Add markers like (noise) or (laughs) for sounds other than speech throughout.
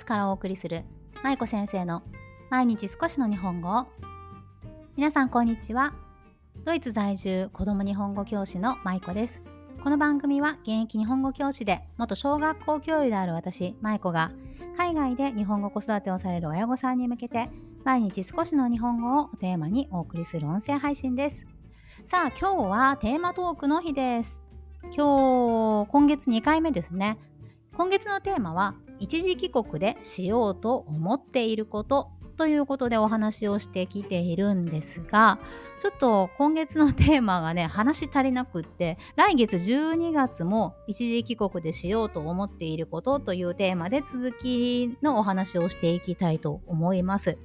ツからお送りする舞子先生の毎日少しの日本語皆さんこんにちは。ドイツ在住子供日本語教師の舞子です。この番組は現役日本語教師で元小学校教諭である私舞子が海外で日本語子育てをされる親御さんに向けて毎日少しの日本語をテーマにお送りする音声配信です。さあ今日はテーマトークの日です。今日今月2回目ですね。今月のテーマは一時帰国でしようと思っていることということでお話をしてきているんですがちょっと今月のテーマがね話足りなくって来月12月も一時帰国でしようと思っていることというテーマで続きのお話をしていきたいと思います。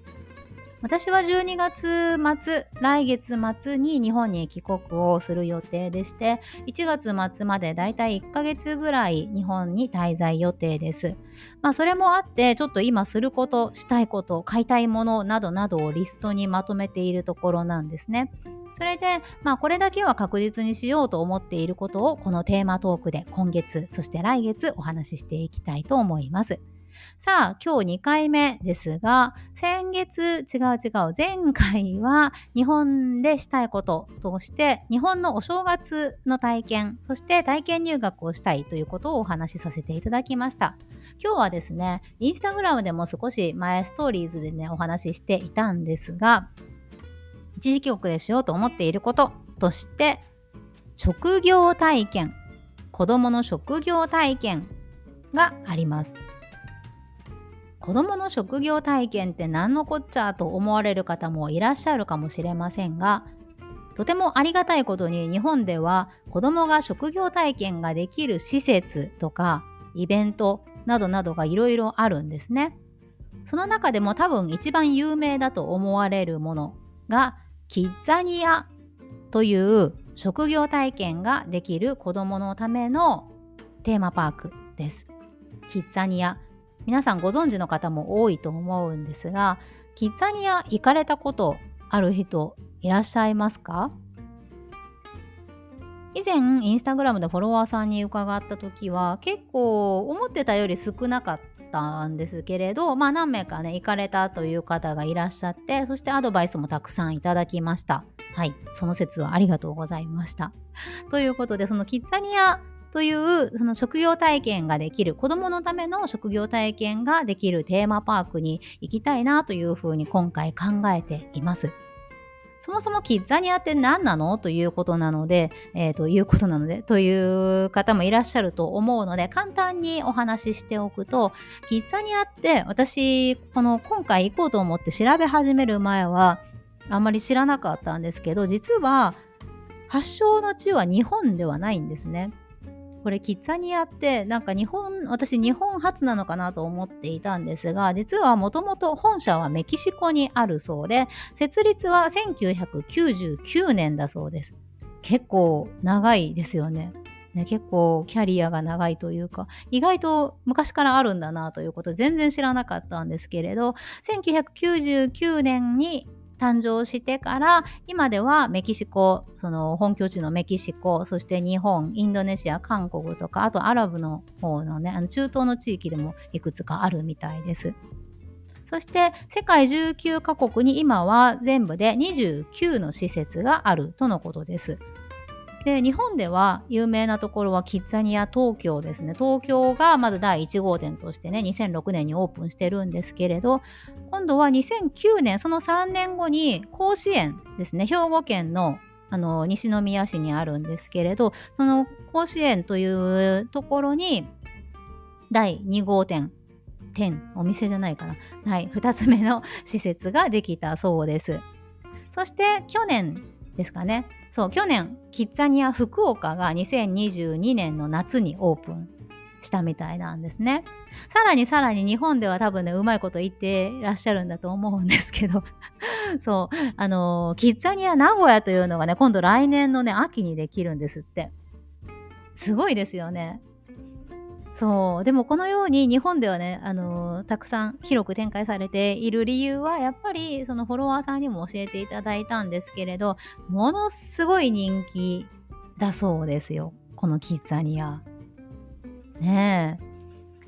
私は12月末、来月末に日本に帰国をする予定でして、1月末までだいたい1ヶ月ぐらい日本に滞在予定です。まあそれもあって、ちょっと今すること、したいこと、買いたいものなどなどをリストにまとめているところなんですね。それで、まあこれだけは確実にしようと思っていることをこのテーマトークで今月、そして来月お話ししていきたいと思います。さあ、今日2回目ですが、先月、違う違う、前回は日本でしたいこととして、日本のお正月の体験、そして体験入学をしたいということをお話しさせていただきました。今日はですね、インスタグラムでも少し前ストーリーズでね、お話ししていたんですが、一時帰国でしようと思っていることとして、職業体験、子供の職業体験があります。子どもの職業体験って何のこっちゃと思われる方もいらっしゃるかもしれませんがとてもありがたいことに日本では子どもが職業体験ができる施設とかイベントなどなどがいろいろあるんですね。その中でも多分一番有名だと思われるものがキッザニアという職業体験ができる子どものためのテーマパークです。キッザニア皆さんご存知の方も多いと思うんですがキッザニア行かれたことある人いらっしゃいますか？以前インスタグラムでフォロワーさんに伺った時は結構思ってたより少なかったんですけれどまあ何名かね行かれたという方がいらっしゃってそしてアドバイスもたくさんいただきました。はいその説はありがとうございました。ということでそのキッザニアというその職業体験ができる子どものための職業体験ができるテーマパークに行きたいなというふうに今回考えています。そもそもキッザニアって何なの？ということなので、えー、ということなので、という方もいらっしゃると思うので、簡単にお話ししておくと、キッザニアって私、この今回行こうと思って調べ始める前は、あんまり知らなかったんですけど、実は発祥の地は日本ではないんですね。これキッザニアってなんか日本私日本初なのかなと思っていたんですが実はもともと本社はメキシコにあるそうで設立は1999年だそうです。結構長いですよね。ね、結構キャリアが長いというか意外と昔からあるんだなということ全然知らなかったんですけれど1999年に誕生してから今ではメキシコその本拠地のメキシコそして日本インドネシア韓国とかあとアラブの方のねあの中東の地域でもいくつかあるみたいです。そして世界19カ国に今は全部で29の施設があるとのことです。で日本では有名なところはキッザニア東京ですね。東京がまず第1号店としてね2006年にオープンしてるんですけれど今度は2009年その3年後に甲子園ですね。兵庫県のあの西宮市にあるんですけれどその甲子園というところに第2号店店お店じゃないかな。はい2つ目の施設ができたそうです。そして去年ですかね。そう去年キッザニア福岡が2022年の夏にオープンしたみたいなんですね。さらにさらに日本では多分ねうまいこと言ってらっしゃるんだと思うんですけど。(laughs) そうあのキッザニア名古屋というのがね今度来年のね秋にできるんですって。すごいですよね。そうでもこのように日本ではね、あのー、たくさん広く展開されている理由はやっぱりそのフォロワーさんにも教えていただいたんですけれどものすごい人気だそうですよこのキッザニア。ね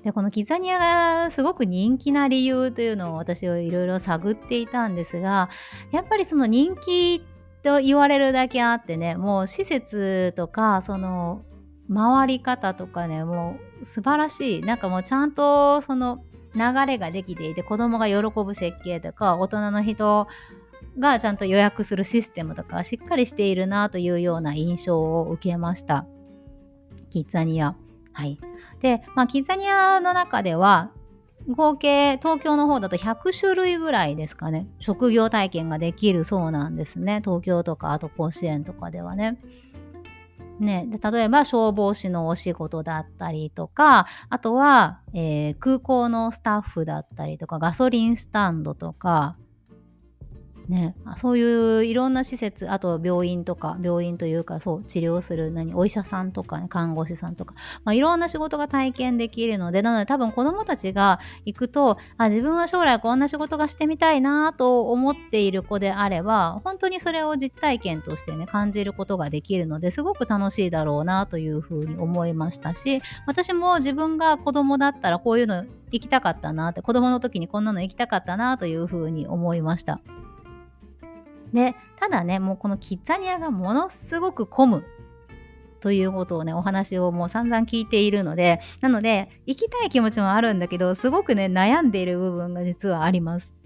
え。でこのキザニアがすごく人気な理由というのを私はいろいろ探っていたんですがやっぱりその人気と言われるだけあってねもう施設とかその回り方とかねもう素晴らしいなんかもうちゃんとその流れができていて子供が喜ぶ設計とか大人の人がちゃんと予約するシステムとかしっかりしているなというような印象を受けました。キッザニア。はい。で、まあ、キッザニアの中では、合計東京の方だと100種類ぐらいですかね職業体験ができるそうなんですね東京とかあと甲子園とかではね。ね、例えば消防士のお仕事だったりとかあとは、えー、空港のスタッフだったりとかガソリンスタンドとかね、そういういろんな施設あとは病院とか病院というかそう治療する何お医者さんとか、ね、看護師さんとか、まあ、いろんな仕事が体験できるのでなので多分子どもたちが行くとあ自分は将来こんな仕事がしてみたいなと思っている子であれば本当にそれを実体験としてね感じることができるのですごく楽しいだろうなというふうに思いましたし私も自分が子供だったらこういうの行きたかったなって子供の時にこんなの行きたかったなというふうに思いました。で、ただね、もうこのキッザニアがものすごく混むということをね、お話をもう散々聞いているので、なので、行きたい気持ちもあるんだけど、すごくね、悩んでいる部分が実はあります。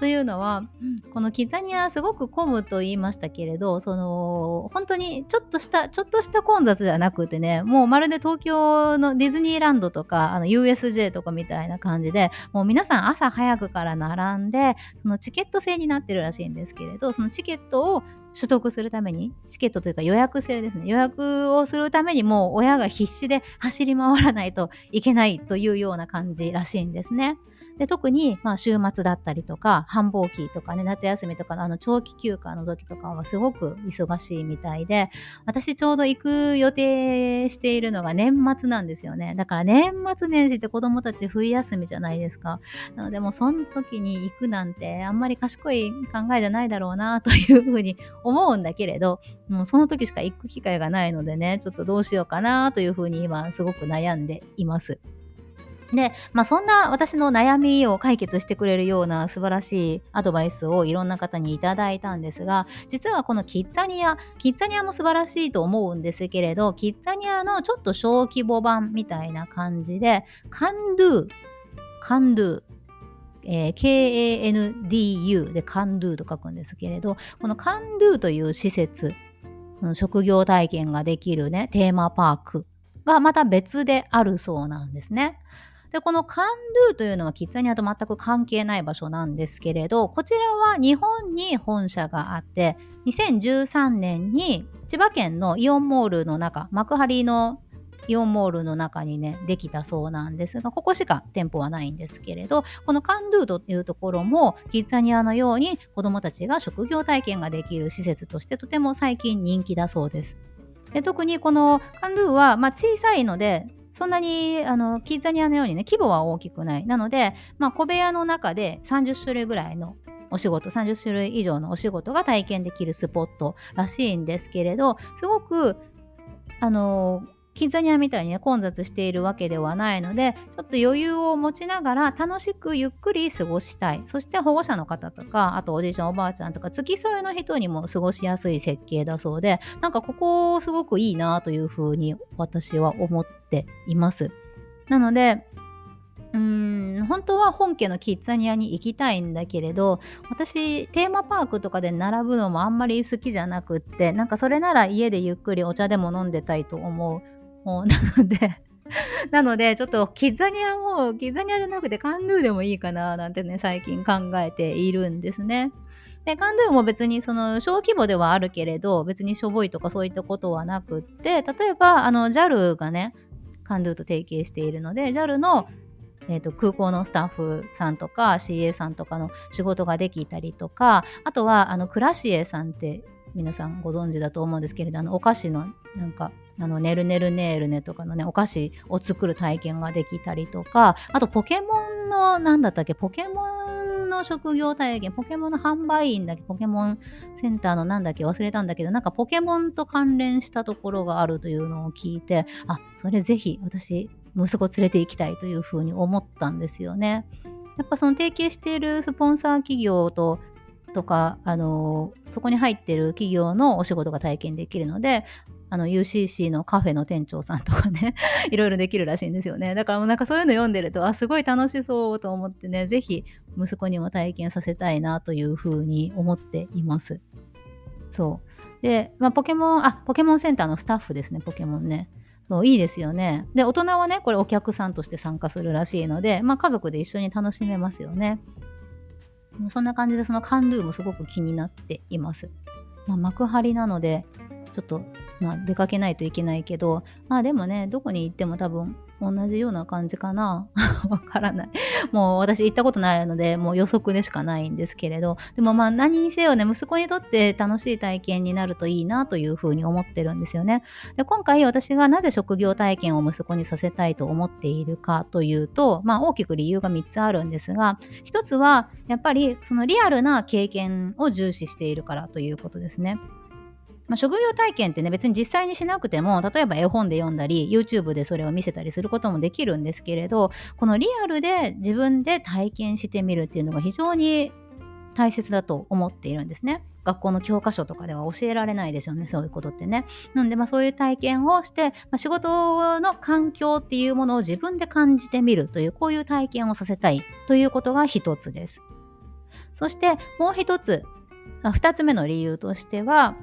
というのは、このキッザニアすごく混むと言いましたけれど、その、本当にちょっとした、ちょっとした混雑じゃなくてね、もうまるで東京のディズニーランドとか、あの USJ とかみたいな感じで、もう皆さん朝早くから並んで、そのチケット制になってるらしいんですけれど、そのチケットを取得するために、チケットというか予約制ですね。予約をするためにもう親が必死で走り回らないといけないというような感じらしいんですね。で特に、まあ、週末だったりとか繁忙期とかね夏休みとかのあの長期休暇の時とかはすごく忙しいみたいで私ちょうど行く予定しているのが年末なんですよねだから年末年始って子供たち冬休みじゃないですかなのでもうその時に行くなんてあんまり賢い考えじゃないだろうな (laughs) というふうに思うんだけれどもうその時しか行く機会がないのでねちょっとどうしようかなというふうに今すごく悩んでいます。で、まあ、そんな私の悩みを解決してくれるような素晴らしいアドバイスをいろんな方にいただいたんですが、実はこのキッザニア、キッザニアも素晴らしいと思うんですけれど、キッザニアのちょっと小規模版みたいな感じで、カンドゥ、カンドゥ、えー、K-A-N-D-U でカンドゥと書くんですけれど、このカンドゥという施設、職業体験ができるね、テーマパークがまた別であるそうなんですね。で、このカンドゥというのはキッザニアと全く関係ない場所なんですけれど、こちらは日本に本社があって、2013年に千葉県のイオンモールの中、幕張のイオンモールの中にね、できたそうなんですが、ここしか店舗はないんですけれど、このカンドゥというところも、キッザニアのように子供たちが職業体験ができる施設としてとても最近人気だそうです。で特にこのカンドゥは、まあ、小さいのでそんなにあのキッザニアのようにね規模は大きくない。なので、まあ、小部屋の中で30種類ぐらいのお仕事30種類以上のお仕事が体験できるスポットらしいんですけれどすごくあのキザニアみたいにね混雑しているわけではないのでちょっと余裕を持ちながら楽しくゆっくり過ごしたい。そして保護者の方とかあとおじいちゃんおばあちゃんとか付き添いの人にも過ごしやすい設計だそうでなんかここすごくいいなというふうに私は思っています。なのでうーん本当は本家のキッザニアに行きたいんだけれど私テーマパークとかで並ぶのもあんまり好きじゃなくってなんかそれなら家でゆっくりお茶でも飲んでたいと思うなので (laughs) なので、ちょっとキザニアも、キザニアじゃなくてカンドゥでもいいかな、なんてね、最近考えているんですね。で、カンドゥも別にその小規模ではあるけれど、別にしょぼいとかそういったことはなくって、例えば、あの、JAL がね、カンドゥと提携しているので、JAL のえーと、空港のスタッフさんとか CA さんとかの仕事ができたりとかあとはあのクラシエさんって皆さんご存知だと思うんですけれどあのお菓子のなんかあのねるねるねるねとかのねお菓子を作る体験ができたりとかあとポケモンの何だったっけポケモンの職業体験ポケモンの販売員だっけポケモンセンターのなんだっけ忘れたんだけどなんかポケモンと関連したところがあるというのを聞いてあそれぜひ私息子連れて行きたいというふうに思ったんですよね。やっぱその提携しているスポンサー企業ととか、あのそこに入ってる企業のお仕事が体験できるので、あの UCC のカフェの店長さんとかね (laughs) いろいろできるらしいんですよね。だからもうなんかそういうの読んでるとあすごい楽しそうと思ってね是非息子にも体験させたいなというふうに思っています。そう。で、まあ、ポケモンあポケモンセンターのスタッフですねポケモンね。そういいですよね。で大人はねこれお客さんとして参加するらしいので、まあ、家族で一緒に楽しめますよね。そんな感じでそのカンドゥもすごく気になっています、まあ、幕張なのでちょっとまあ、出かけないといけないけどまあでもねどこに行っても多分同じような感じかな。(laughs) わからない。もう私行ったことないのでもう予測でしかないんですけれど。でもまあ何にせよね息子にとって楽しい体験になるといいなというふうに思ってるんですよね。で今回私がなぜ職業体験を息子にさせたいと思っているかというとまあ大きく理由が3つあるんですが1つはやっぱりそのリアルな経験を重視しているからということですね。まあ、職業体験ってね別に実際にしなくても例えば絵本で読んだり YouTube でそれを見せたりすることもできるんですけれどこのリアルで自分で体験してみるっていうのが非常に大切だと思っているんですね。学校の教科書とかでは教えられないですよね、そういうことってね。なんで、まあそういう体験をして、まあ、仕事の環境っていうものを自分で感じてみるという、こういう体験をさせたいということが一つです。そしてもう一つ、二つ目の理由としては、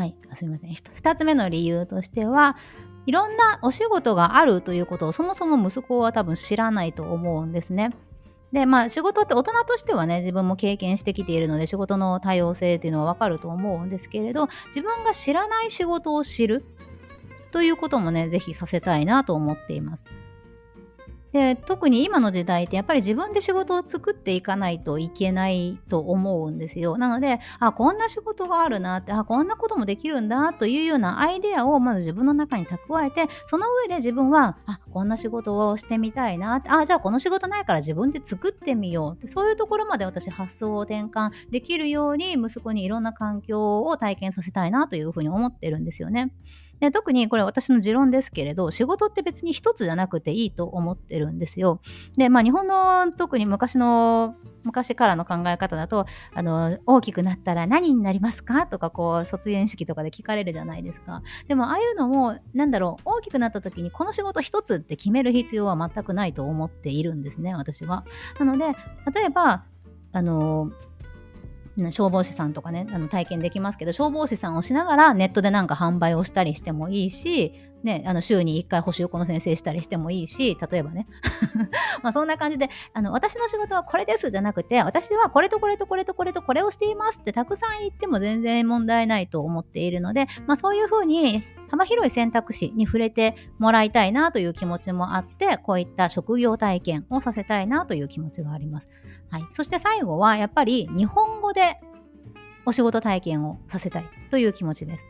はい、すみません。2つ目の理由としては、いろんなお仕事があるということをそもそも息子は多分知らないと思うんですね。で、まあ仕事って大人としてはね、自分も経験してきているので仕事の多様性っていうのはわかると思うんですけれど、自分が知らない仕事を知るということもね、ぜひさせたいなと思っています。で特に今の時代ってやっぱり自分で仕事を作っていかないといけないと思うんですよ。なので、あ、こんな仕事があるなって、あ、こんなこともできるんだというようなアイデアをまず自分の中に蓄えて、その上で自分は、あ、こんな仕事をしてみたいなって、あ、じゃあこの仕事ないから自分で作ってみようって、そういうところまで私発想を転換できるように息子にいろんな環境を体験させたいなというふうに思ってるんですよね。で特にこれ私の持論ですけれど仕事って別に一つじゃなくていいと思ってるんですよ。でまあ日本の特に昔の昔からの考え方だとあの大きくなったら何になりますかとかこう卒園式とかで聞かれるじゃないですか。でもああいうのもなんだろう大きくなった時にこの仕事一つって決める必要は全くないと思っているんですね私は。なので例えばあの消防士さんとかねあの体験できますけど消防士さんをしながらネットでなんか販売をしたりしてもいいし、ね、あの週に1回補習校の先生したりしてもいいし例えばね (laughs) まあそんな感じであの私の仕事はこれですじゃなくて私はこれとこれとこれとこれとこれをしていますってたくさん言っても全然問題ないと思っているので、まあ、そういうふうに幅広い選択肢に触れてもらいたいなという気持ちもあって、こういった職業体験をさせたいなという気持ちがあります。はい。そして最後は、やっぱり日本語でお仕事体験をさせたいという気持ちです。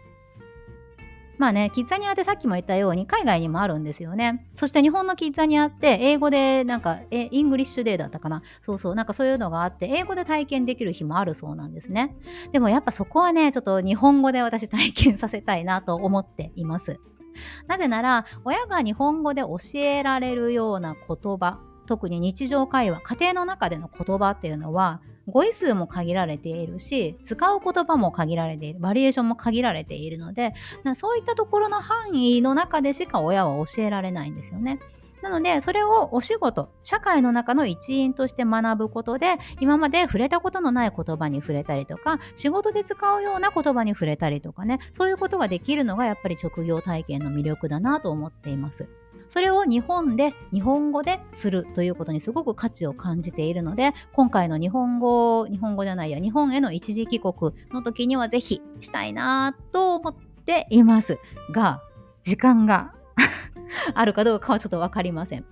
まあね、キッザニアってさっきも言ったように海外にもあるんですよね。そして日本のキッザニアって英語でなんか、え、 English Day だったかなそうそう、なんかそういうのがあって英語で体験できる日もあるそうなんですね。でもやっぱそこはね、ちょっと日本語で私体験させたいなと思っています。なぜなら、親が日本語で教えられるような言葉、特に日常会話、家庭の中での言葉っていうのは語彙数も限られているし使う言葉も限られているバリエーションも限られているのでそういったところの範囲の中でしか親は教えられないんですよね。なので、それをお仕事、社会の中の一員として学ぶことで、今まで触れたことのない言葉に触れたりとか、仕事で使うような言葉に触れたりとかね、そういうことができるのがやっぱり職業体験の魅力だなと思っています。それを日本で日本語でするということにすごく価値を感じているので今回の日本語日本語じゃないや日本への一時帰国の時にはぜひしたいなと思っていますが時間が (laughs) あるかどうかはちょっと分かりません。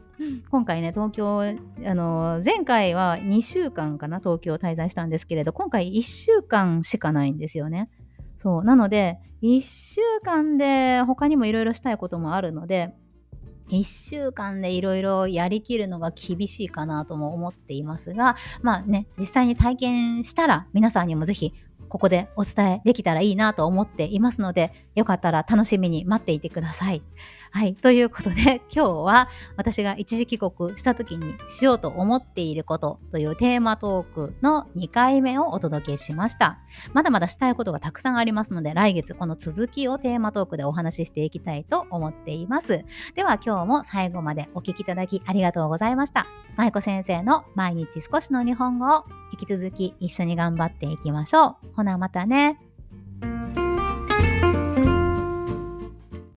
今回ね、東京、あの、前回は2週間かな、東京滞在したんですけれど、今回1週間しかないんですよね。そう。なので、1週間で他にもいろいろしたいこともあるので、1週間でいろいろやりきるのが厳しいかなとも思っていますが、まあね、実際に体験したら皆さんにもぜひここでお伝えできたらいいなと思っていますので、よかったら楽しみに待っていてください。はい。ということで、(laughs) 今日は私が一時帰国した時にしようと思っていることというテーマトークの2回目をお届けしました。まだまだしたいことがたくさんありますので、来月この続きをテーマトークでお話ししていきたいと思っています。では今日も最後までお聴きいただきありがとうございました。舞子先生の毎日少しの日本語を引き続き一緒に頑張っていきましょう。ほなまたね。